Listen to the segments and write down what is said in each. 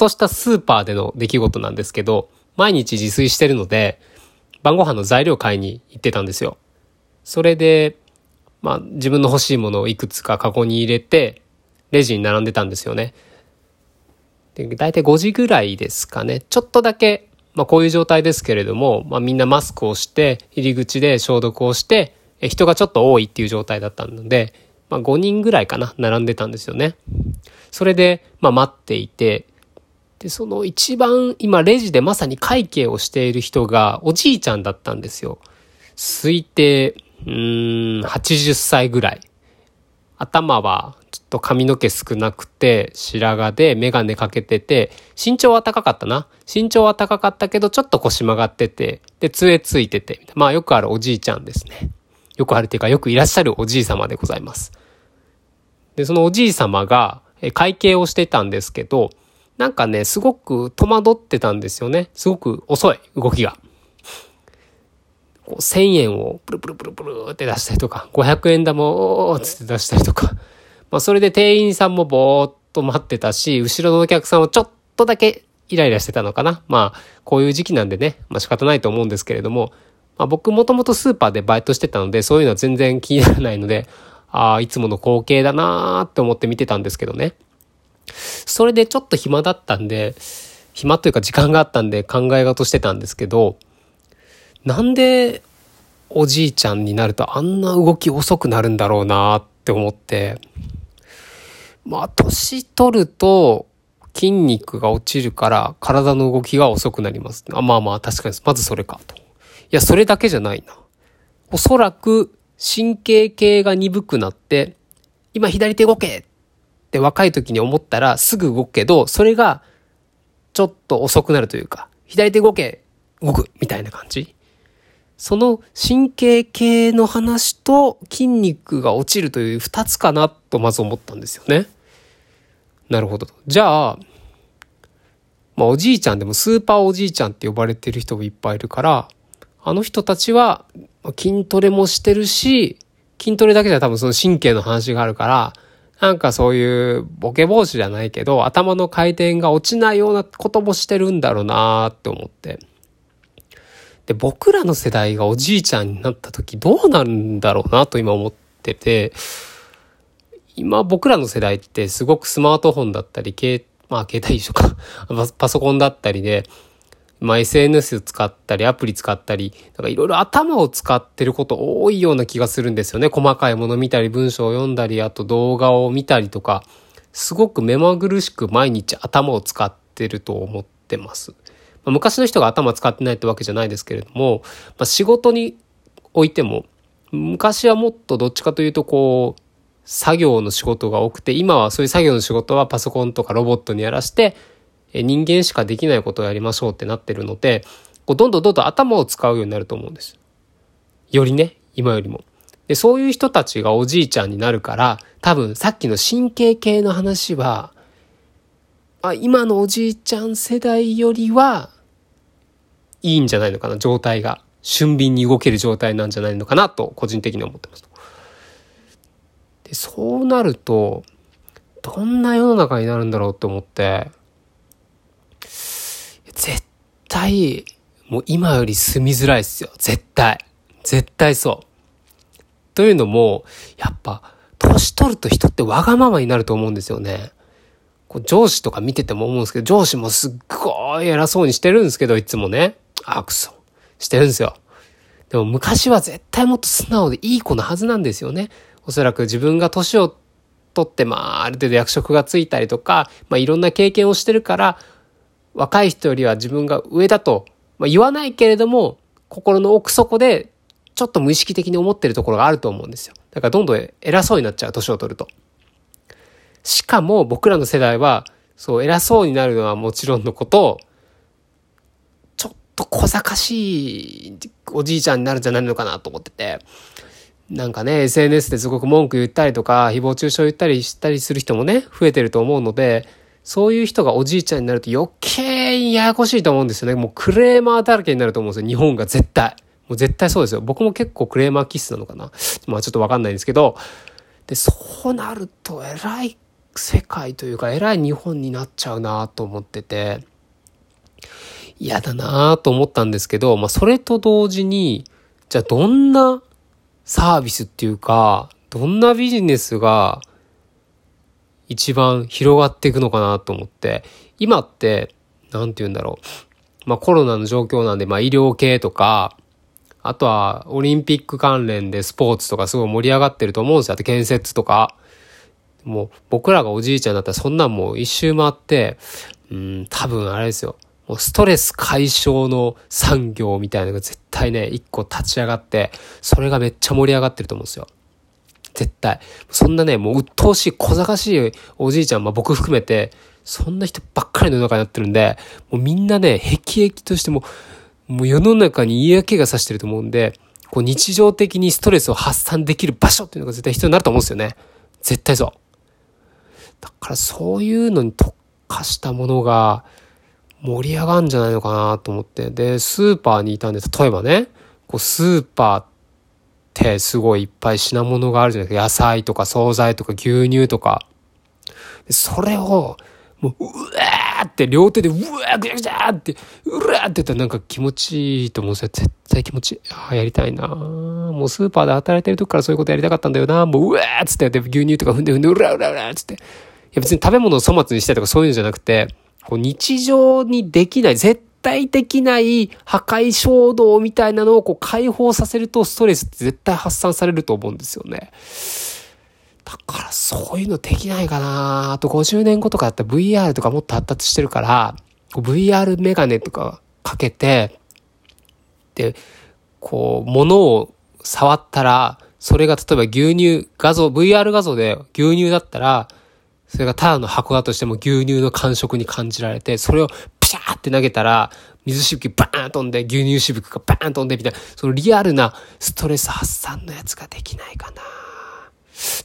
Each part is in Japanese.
としたスーパーでの出来事なんですけど、毎日自炊してるので、晩ご飯の材料買いに行ってたんですよ。それで、まあ自分の欲しいものをいくつかカゴに入れて、レジに並んでたんですよね。で、大体5時ぐらいですかね。ちょっとだけ、まあこういう状態ですけれども、まあみんなマスクをして、入り口で消毒をして、人がちょっと多いっていう状態だったので、まあ5人ぐらいかな、並んでたんですよね。それで、まあ待っていて、で、その一番今レジでまさに会計をしている人がおじいちゃんだったんですよ。推定、うん、80歳ぐらい。頭はちょっと髪の毛少なくて、白髪でメガネかけてて、身長は高かったな。身長は高かったけど、ちょっと腰曲がってて、で、杖ついてて、まあよくあるおじいちゃんですね。よくあるっていうか、よくいらっしゃるおじい様でございます。で、そのおじい様が会計をしてたんですけど、なんかね、すごく戸惑ってたんですよね。すごく遅い、動きが。こう1000円をプルプルプルプルって出したりとか、500円玉をつって出したりとか。まあそれで店員さんもぼーっと待ってたし、後ろのお客さんはちょっとだけイライラしてたのかな。まあこういう時期なんでね、まあ仕方ないと思うんですけれども、まあ僕もともとスーパーでバイトしてたので、そういうのは全然気にならないので、ああ、いつもの光景だなーって思って見てたんですけどね。それでちょっと暇だったんで、暇というか時間があったんで考え事してたんですけど、なんでおじいちゃんになるとあんな動き遅くなるんだろうなって思って、まあ年取ると筋肉が落ちるから体の動きが遅くなります。あまあまあ確かにまずそれかと。いや、それだけじゃないな。おそらく神経系が鈍くなって、今左手動けって若い時に思ったらすぐ動くけど、それがちょっと遅くなるというか、左手動け、動くみたいな感じ。その神経系の話と筋肉が落ちるという二つかなとまず思ったんですよね。なるほど。じゃあ、まあおじいちゃんでもスーパーおじいちゃんって呼ばれてる人もいっぱいいるから、あの人たちは筋トレもしてるし、筋トレだけじゃ多分その神経の話があるから、なんかそういうボケ防止じゃないけど、頭の回転が落ちないようなこともしてるんだろうなーって思って。で、僕らの世代がおじいちゃんになった時どうなるんだろうなと今思ってて、今僕らの世代ってすごくスマートフォンだったり、まあ携帯一緒かパソコンだったりで、まあ、SNS 使ったり、アプリ使ったり、なんかいろいろ頭を使ってること多いような気がするんですよね。細かいもの見たり、文章を読んだり、あと動画を見たりとか、すごく目まぐるしく毎日頭を使ってると思ってます。まあ、昔の人が頭使ってないってわけじゃないですけれども、まあ、仕事においても、昔はもっとどっちかというとこう、作業の仕事が多くて、今はそういう作業の仕事はパソコンとかロボットにやらして、人間しかできないことをやりましょうってなってるので、こうどんどんどんどん頭を使うようになると思うんです。よりね、今よりも。で、そういう人たちがおじいちゃんになるから、多分さっきの神経系の話は、あ、今のおじいちゃん世代よりは、いいんじゃないのかな、状態が。俊敏に動ける状態なんじゃないのかなと、個人的に思ってます。で、そうなると、どんな世の中になるんだろうって思って、絶対、もう今より住みづらいっすよ。絶対。絶対そう。というのも、やっぱ、年取ると人ってわがままになると思うんですよね。こう上司とか見てても思うんですけど、上司もすっごい偉そうにしてるんですけど、いつもね。あ、くそ。してるんですよ。でも昔は絶対もっと素直でいい子のはずなんですよね。おそらく自分が年を取って、まあ、ある程度役職がついたりとか、まあ、いろんな経験をしてるから、若い人よりは自分が上だと、まあ、言わないけれども、心の奥底でちょっと無意識的に思ってるところがあると思うんですよ。だからどんどん偉そうになっちゃう、年を取ると。しかも僕らの世代は、そう偉そうになるのはもちろんのこと、ちょっと小賢しいおじいちゃんになるんじゃないのかなと思ってて、なんかね、SNS ですごく文句言ったりとか、誹謗中傷言ったりしたりする人もね、増えてると思うので、そういう人がおじいちゃんになると余計にややこしいと思うんですよね。もうクレーマーだらけになると思うんですよ。日本が絶対。もう絶対そうですよ。僕も結構クレーマー気質なのかな。まあちょっとわかんないんですけど。で、そうなると、えらい、世界というか、偉い日本になっちゃうなと思ってて、嫌だなと思ったんですけど、まあ、それと同時に、じゃあどんなサービスっていうか、どんなビジネスが一番広がっていくのかなと思って、今って、なんて言うんだろう。まあコロナの状況なんで、まあ医療系とか、あとはオリンピック関連でスポーツとかすごい盛り上がってると思うんですよ。あと建設とか。もう僕らがおじいちゃんだったらそんなんもう一周回って、うん、多分あれですよ。もうストレス解消の産業みたいなのが絶対ね、一個立ち上がって、それがめっちゃ盛り上がってると思うんですよ。絶対。そんなね、もう鬱陶しい、小賢しいおじいちゃん、まあ僕含めて、そんな人ばっかりの世の中になってるんで、もうみんなね、辟易としても、もう世の中に嫌気がさしてると思うんで、こう日常的にストレスを発散できる場所っていうのが絶対必要になると思うんですよね。絶対そう。だからそういうのに特化したものが盛り上がるんじゃないのかなと思って。で、スーパーにいたんで、例えばね、こうスーパーっってすごいいっぱい品物があるじゃないですか。野菜とか惣菜とか牛乳とか。それを、もう、うわーって両手で、うわーぐちゃぐちゃって、うわーって言ったらなんか気持ちいいと思うんですよ。絶対気持ちいい。ああ、やりたいなもうスーパーで働いてる時からそういうことやりたかったんだよなもう、うわーっつって、牛乳とか踏んで踏んで、うらうらうらっつって。いや別に食べ物を粗末にしたいとかそういうんじゃなくて、こう日常にできない、絶対的ない破壊衝動みたいなのをこう解放させるとストレスって絶対発散されると思うんですよね。だからそういうのできないかなあと50年後とかだったら VR とかもっと発達してるから、VR メガネとかかけて、で、こう、物を触ったら、それが例えば牛乳、画像、VR 画像で牛乳だったら、それがただの箱だとしても牛乳の感触に感じられて、それをシャーって投げたら、水しぶきバーン飛んで、牛乳しぶきがバーン飛んでみたいな、そのリアルなストレス発散のやつができないかな。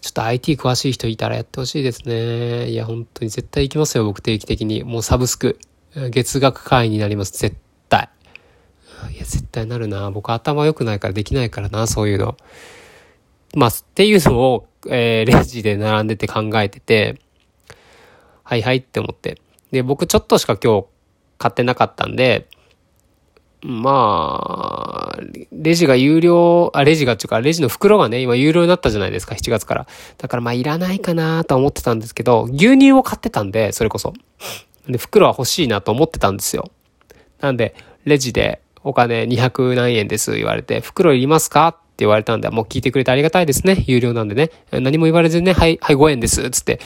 ちょっと IT 詳しい人いたらやってほしいですね。いや、本当に絶対行きますよ、僕定期的に。もうサブスク。月額会員になります、絶対。いや、絶対なるな。僕頭良くないからできないからな、そういうの。まあ、っていうのを、えー、レジで並んでて考えてて、はいはいって思って。で、僕ちょっとしか今日買ってなかったんで、まあ、レジが有料、あ、レジがっていうか、レジの袋がね、今有料になったじゃないですか、7月から。だからまあ、いらないかなと思ってたんですけど、牛乳を買ってたんで、それこそ。で、袋は欲しいなと思ってたんですよ。なんで、レジでお金200何円です言われて、袋いりますか？って言われたんで、もう聞いてくれてありがたいですね。有料なんでね。何も言われずにね、はい、はい、5円です。つって、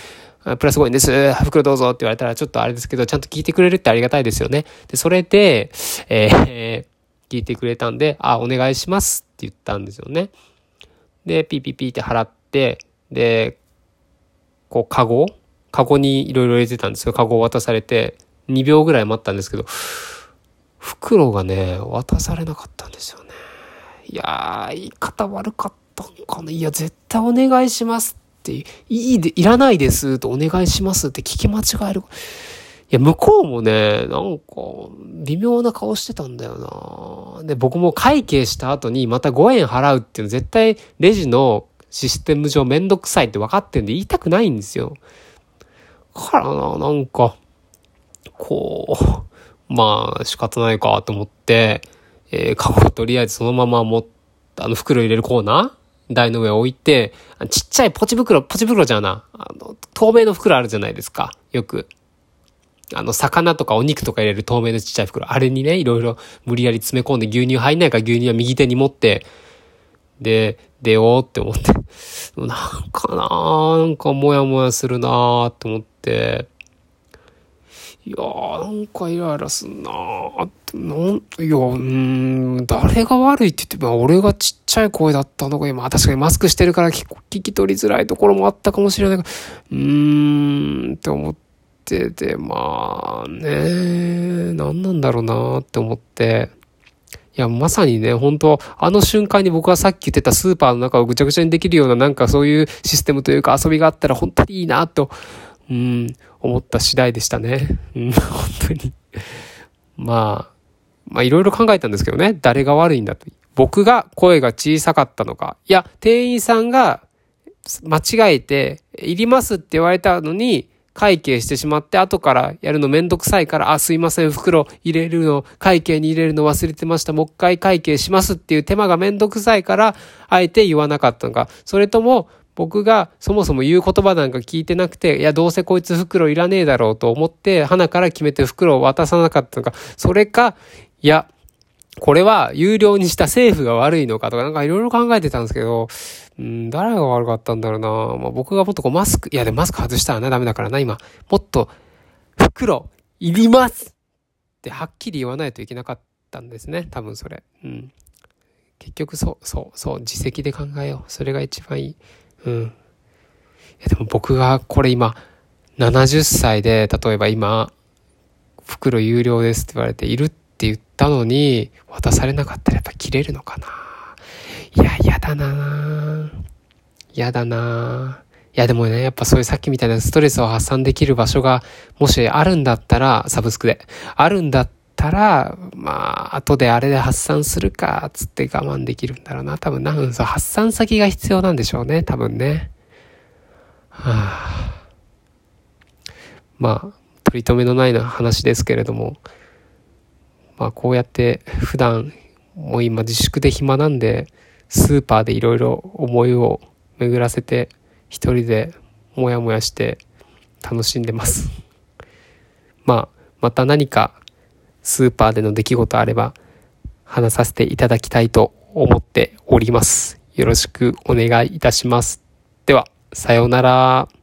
プラス5円です。袋どうぞって言われたらちょっとあれですけど、ちゃんと聞いてくれるってありがたいですよね。で、それで、えー、聞いてくれたんで、あ、お願いしますって言ったんですよね。で、ピーピーピーって払って、で、こう、カゴ？カゴにいろいろ入れてたんですよ。カゴを渡されて、2秒ぐらい待ったんですけど、袋がね、渡されなかったんですよね。いやー、言い方悪かったんかな。いや、絶対お願いしますっていいで、いらないですとお願いしますって聞き間違える。いや、向こうもね、なんか、微妙な顔してたんだよな。で、僕も会計した後にまた5円払うっていうの絶対レジのシステム上めんどくさいって分かってんで言いたくないんですよ。からな、なんか、こう、まあ仕方ないかと思って、えー、カゴとりあえずそのまま持って、あの袋入れるコーナー台の上置いて、ちっちゃいポチ袋、ポチ袋じゃな、あの、透明の袋あるじゃないですか。よく。あの、魚とかお肉とか入れる透明のちっちゃい袋。あれにね、いろいろ無理やり詰め込んで牛乳入んないから牛乳は右手に持って、で、出ようって思って。なんかななんかモヤモヤするなーって思って、いやー、なんかイライラすんなー。って、なん、いや、うん、誰が悪いって言って、まあ、俺がちっちゃい声だったのが、今、確かにマスクしてるから聞き取りづらいところもあったかもしれないが、うーん、って思ってて、まあね、何なんだろうなーって思って、いや、まさにね、本当あの瞬間に僕はさっき言ってたスーパーの中をぐちゃぐちゃにできるような、なんかそういうシステムというか遊びがあったら本当にいいなとうん、思った次第でしたね。うん、本当に。まあ、まあいろいろ考えたんですけどね。誰が悪いんだと。僕が声が小さかったのか。いや、店員さんが間違えて、いりますって言われたのに、会計してしまって、後からやるのめんどくさいから、あ、すいません、袋入れるの、会計に入れるの忘れてました。もう一回会計しますっていう手間がめんどくさいから、あえて言わなかったのか。それとも、僕がそもそも言う言葉なんか聞いてなくて、いや、どうせこいつ袋いらねえだろうと思って、花から決めて袋を渡さなかったのか。それか、いや、これは有料にした政府が悪いのかとか、なんかいろいろ考えてたんですけど、うん、誰が悪かったんだろうな。まあ、僕がもっとこうマスク、いやでもマスク外したらね、ダメだからな、今。もっと、袋、いりますってはっきり言わないといけなかったんですね。多分それ。うん。結局そう、そう、そう、自責で考えよう。それが一番いい。うん。いやでも僕がこれ今、70歳で、例えば今、袋有料ですって言われているって言ったのに、渡されなかったらやっぱ切れるのかな。いや、嫌だな。嫌だな。いやでもね、やっぱそういうさっきみたいなストレスを発散できる場所が、もしあるんだったら、サブスクで、あるんだったたら、まあ、後であれで発散するか、つって我慢できるんだろうな。多分な、ん、そう、発散先が必要なんでしょうね、多分ね。はあ、まあ、取り留めのないな話ですけれども、まあ、こうやって普段、もう今自粛で暇なんで、スーパーでいろいろ思いを巡らせて一人でモヤモヤして楽しんでますまあまた何かスーパーでの出来事あれば話させていただきたいと思っております。よろしくお願いいたします。ではさようなら。